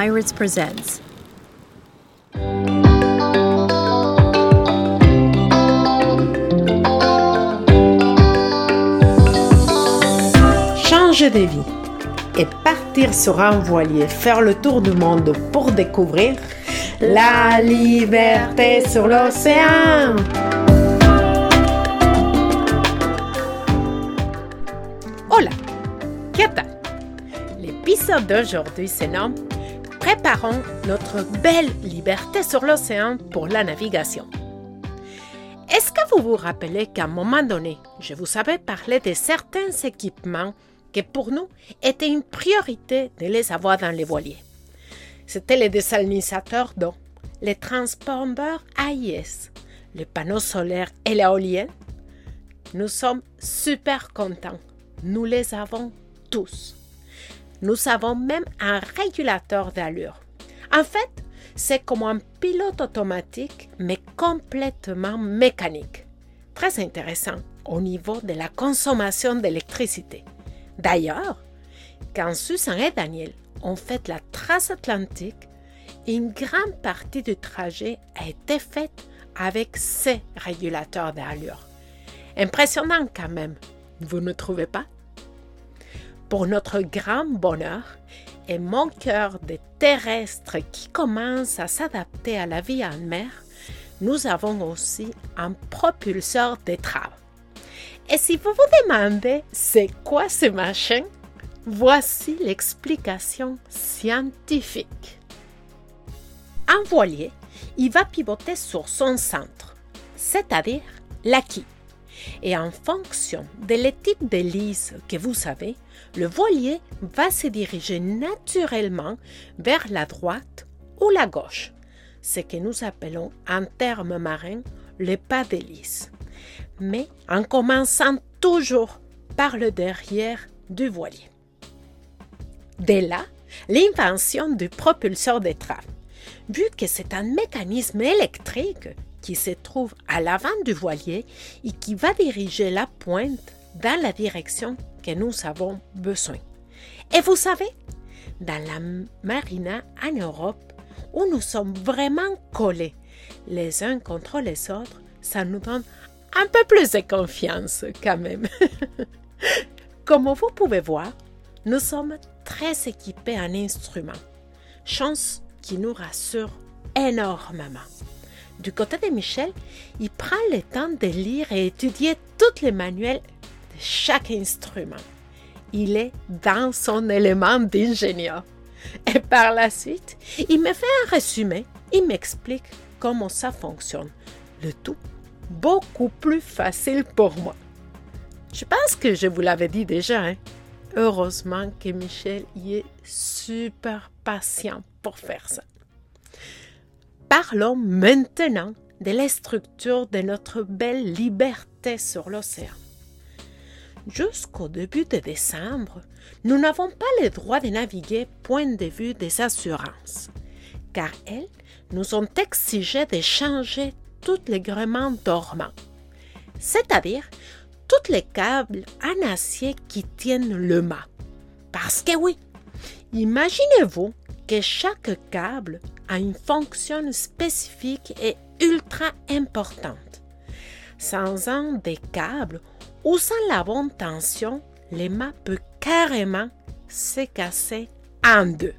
Pirates Presents. Changer de vie et partir sur un voilier, faire le tour du monde pour découvrir la liberté sur l'océan. Hola, ¿qué tal? L'épisode d'aujourd'hui se nomme Préparons notre belle liberté sur l'océan pour la navigation. Est-ce que vous vous rappelez qu'à un moment donné, je vous avais parlé de certains équipements que pour nous était une priorité de les avoir dans les voiliers? C'était les désalinisateur d'eau, les transpondeurs AIS, les panneaux solaires et l'éolienne. Nous sommes super contents. Nous les avons tous. Nous avons même un régulateur d'allure. En fait, c'est comme un pilote automatique, mais complètement mécanique. Très intéressant au niveau de la consommation d'électricité. D'ailleurs, quand Susan et Daniel ont fait la trace atlantique, une grande partie du trajet a été faite avec ces régulateurs d'allure. Impressionnant quand même, vous ne trouvez pas? Pour notre grand bonheur et mon cœur de terrestre qui commence à s'adapter à la vie en mer, nous avons aussi un propulseur d'étrave. Et si vous vous demandez c'est quoi ce machin, voici l'explication scientifique. Un voilier, il va pivoter sur son centre, c'est-à-dire la quille. Et en fonction de l'équipe d'hélice que vous avez, le voilier va se diriger naturellement vers la droite ou la gauche, ce que nous appelons en termes marins le pas d'hélice, mais en commençant toujours par le derrière du voilier. Dès là, l'invention du propulseur d'étrave. Vu que c'est un mécanisme électrique qui se trouve à l'avant du voilier et qui va diriger la pointe dans la direction que nous avons besoin. Et vous savez, dans la marina en Europe, où nous sommes vraiment collés les uns contre les autres, ça nous donne un peu plus de confiance quand même. Comme vous pouvez voir, nous sommes très équipés en instruments, chance qui nous rassure énormément. Du côté de Michel, il prend le temps de lire et étudier tous les manuels de chaque instrument. Il est dans son élément d'ingénieur. Et par la suite, il me fait un résumé, il m'explique comment ça fonctionne. Le tout beaucoup plus facile pour moi. Je pense que je vous l'avais dit déjà. Hein? Heureusement que Michel y est super patient pour faire ça. Parlons maintenant de la structure de notre belle liberté sur l'océan. Jusqu'au début de décembre, nous n'avons pas le droit de naviguer point de vue des assurances, car elles nous ont exigé de changer tous les gréements dormants, c'est-à-dire tous les câbles en acier qui tiennent le mât. Parce que oui, imaginez-vous que chaque câble a une fonction spécifique et ultra importante. Sans un des câbles ou sans la bonne tension, le mât peut carrément se casser en deux.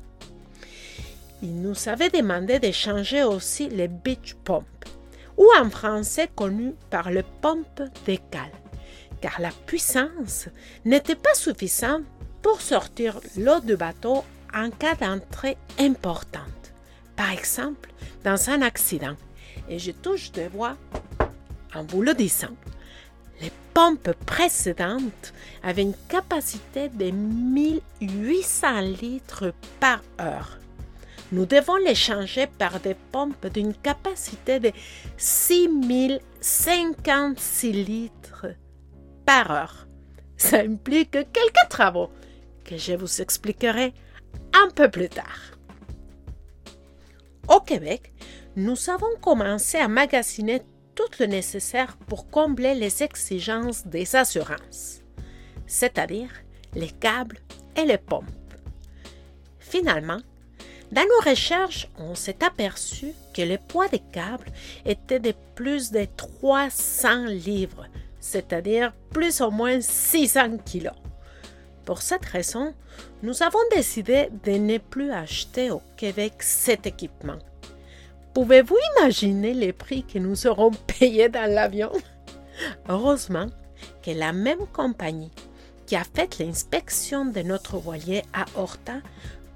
Il nous avait demandé de changer aussi les beach pumps, ou en français connu par le pompe d'écale, car la puissance n'était pas suffisante pour sortir l'eau du bateau en cas d'entrée importante. Par exemple, dans un accident, et je touche de voix en vous le disant, les pompes précédentes avaient une capacité de 1800 litres par heure. Nous devons les changer par des pompes d'une capacité de 6056 litres par heure. Ça implique quelques travaux que je vous expliquerai un peu plus tard. Au Québec, nous avons commencé à magasiner tout le nécessaire pour combler les exigences des assurances, c'est-à-dire les câbles et les pompes. Finalement, Dans nos recherches, on s'est aperçu que le poids des câbles était de plus de 300 livres, c'est-à-dire plus ou moins 600 kilos. Pour cette raison, nous avons décidé de ne plus acheter au Québec cet équipement. Pouvez-vous imaginer les prix que nous aurons payés dans l'avion? Heureusement que la même compagnie qui a fait l'inspection de notre voilier à Horta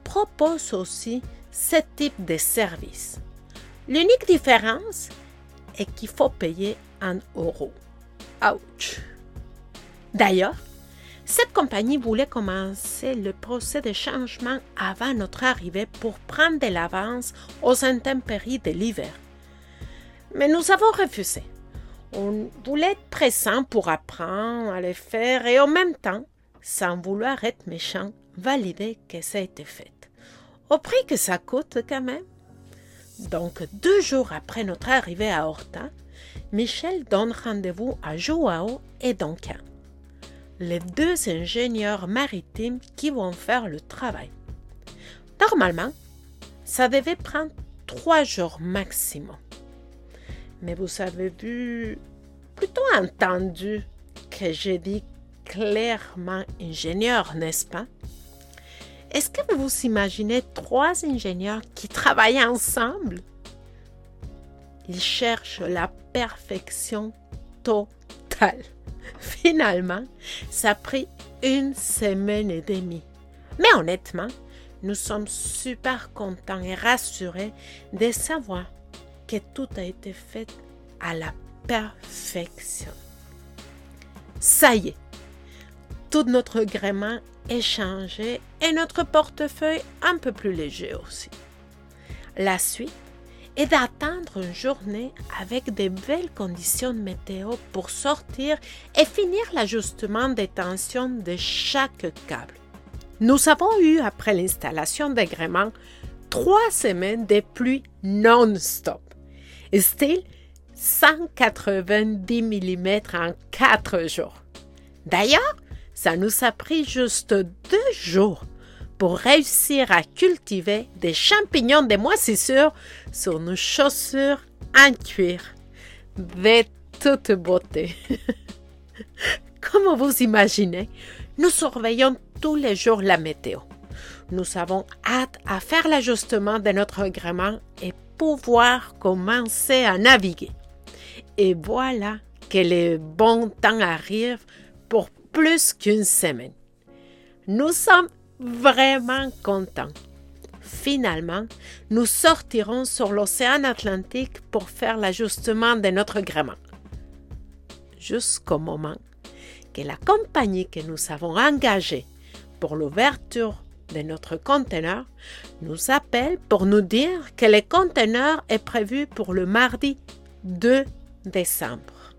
propose aussi ce type de service. L'unique différence est qu'il faut payer en euros. Ouch! D'ailleurs, cette compagnie voulait commencer le procès de changement avant notre arrivée pour prendre de l'avance aux intempéries de l'hiver. Mais nous avons refusé. On voulait être pressant pour apprendre à le faire et en même temps, sans vouloir être méchant, valider que ça a été fait. Au prix que ça coûte quand même. Donc, deux jours après notre arrivée à Horta, Michel donne rendez-vous à Joao et Duncan les deux ingénieurs maritimes qui vont faire le travail. Normalement, ça devait prendre trois jours maximum. Mais vous avez vu, plutôt entendu, que j'ai dit clairement ingénieur, n'est-ce pas? Est-ce que vous vous imaginez trois ingénieurs qui travaillent ensemble? Ils cherchent la perfection totale. Finalement, ça a pris une semaine et demie. Mais honnêtement, nous sommes super contents et rassurés de savoir que tout a été fait à la perfection. Ça y est, tout notre gréement est changé et notre portefeuille un peu plus léger aussi. La suite et d'attendre une journée avec de belles conditions météo pour sortir et finir l'ajustement des tensions de chaque câble. Nous avons eu, après l'installation des gréements, trois semaines de pluie non-stop. Style 190 mm en quatre jours. D'ailleurs, ça nous a pris juste deux jours pour réussir à cultiver des champignons de moisissure sur nos chaussures en cuir. De toute beauté. Comme vous imaginez, nous surveillons tous les jours la météo. Nous avons hâte à faire l'ajustement de notre gréement et pouvoir commencer à naviguer. Et voilà que le bon temps arrive pour plus qu'une semaine. Nous sommes vraiment contents. Finalement, nous sortirons sur l'océan Atlantique pour faire l'ajustement de notre gréement. Jusqu'au moment que la compagnie que nous avons engagée pour l'ouverture de notre conteneur nous appelle pour nous dire que le conteneur est prévu pour le mardi 2 décembre.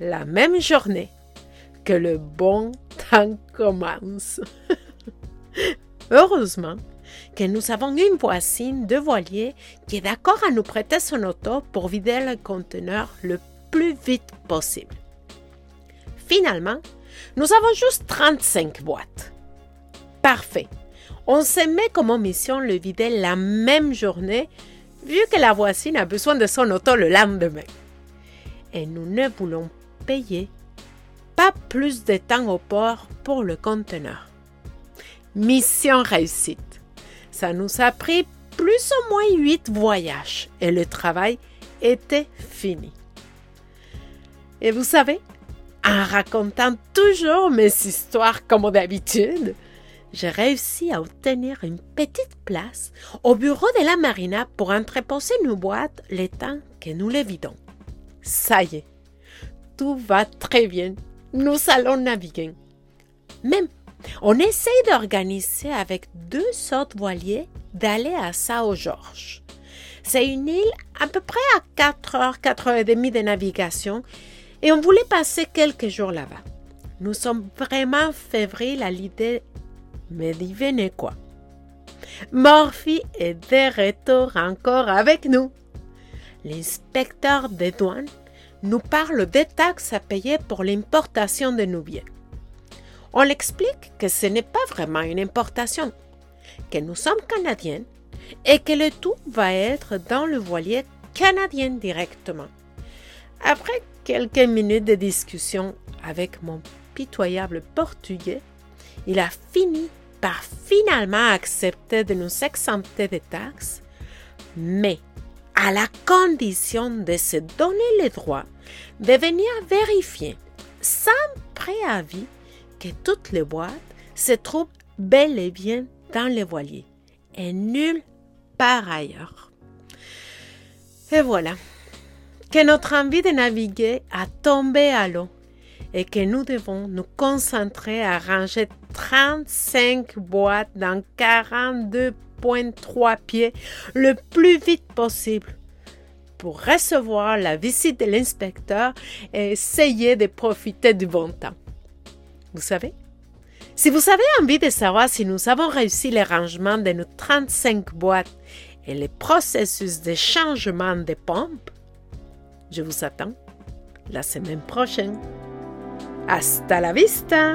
La même journée que le bon temps commence. Heureusement que nous avons une voisine de voilier qui est d'accord à nous prêter son auto pour vider le conteneur le plus vite possible. Finalement, nous avons juste 35 boîtes. Parfait. On se met comme mission le vider la même journée vu que la voisine a besoin de son auto le lendemain. Et nous ne voulons payer pas plus de temps au port pour le conteneur. Mission réussite. Ça nous a pris plus ou moins huit voyages et le travail était fini. Et vous savez, en racontant toujours mes histoires comme d'habitude, j'ai réussi à obtenir une petite place au bureau de la marina pour entreposer nos boîtes le temps que nous les vidons. Ça y est, tout va très bien. Nous allons naviguer. Même on essaye d'organiser avec deux sortes voiliers d'aller à Sao George. C'est une île à peu près à 4 heures, 4 heures et demie de navigation et on voulait passer quelques jours là-bas. Nous sommes vraiment fébriles à l'idée, mais devinez quoi? Morphy est de retour encore avec nous. L'inspecteur des douanes nous parle des taxes à payer pour l'importation de nos. On l'explique que ce n'est pas vraiment une importation. que nous sommes Canadiens et que le tout va être dans le voilier canadien directement. Après quelques minutes de discussion avec mon pitoyable portugais, il a fini par finalement accepter de nous exempter des taxes, mais à la condition de se donner le droit de venir vérifier sans préavis que toutes les boîtes se trouvent bel et bien dans le voilier et nulle part ailleurs. Et voilà, que notre envie de naviguer a tombé à l'eau et que nous devons nous concentrer à ranger 35 boîtes dans 42,3 pieds le plus vite possible pour recevoir la visite de l'inspecteur et essayer de profiter du bon temps. Vous savez, si vous avez envie de savoir si nous avons réussi le rangement de nos 35 boîtes et le processus de changement de pompe, je vous attends la semaine prochaine. Hasta la vista!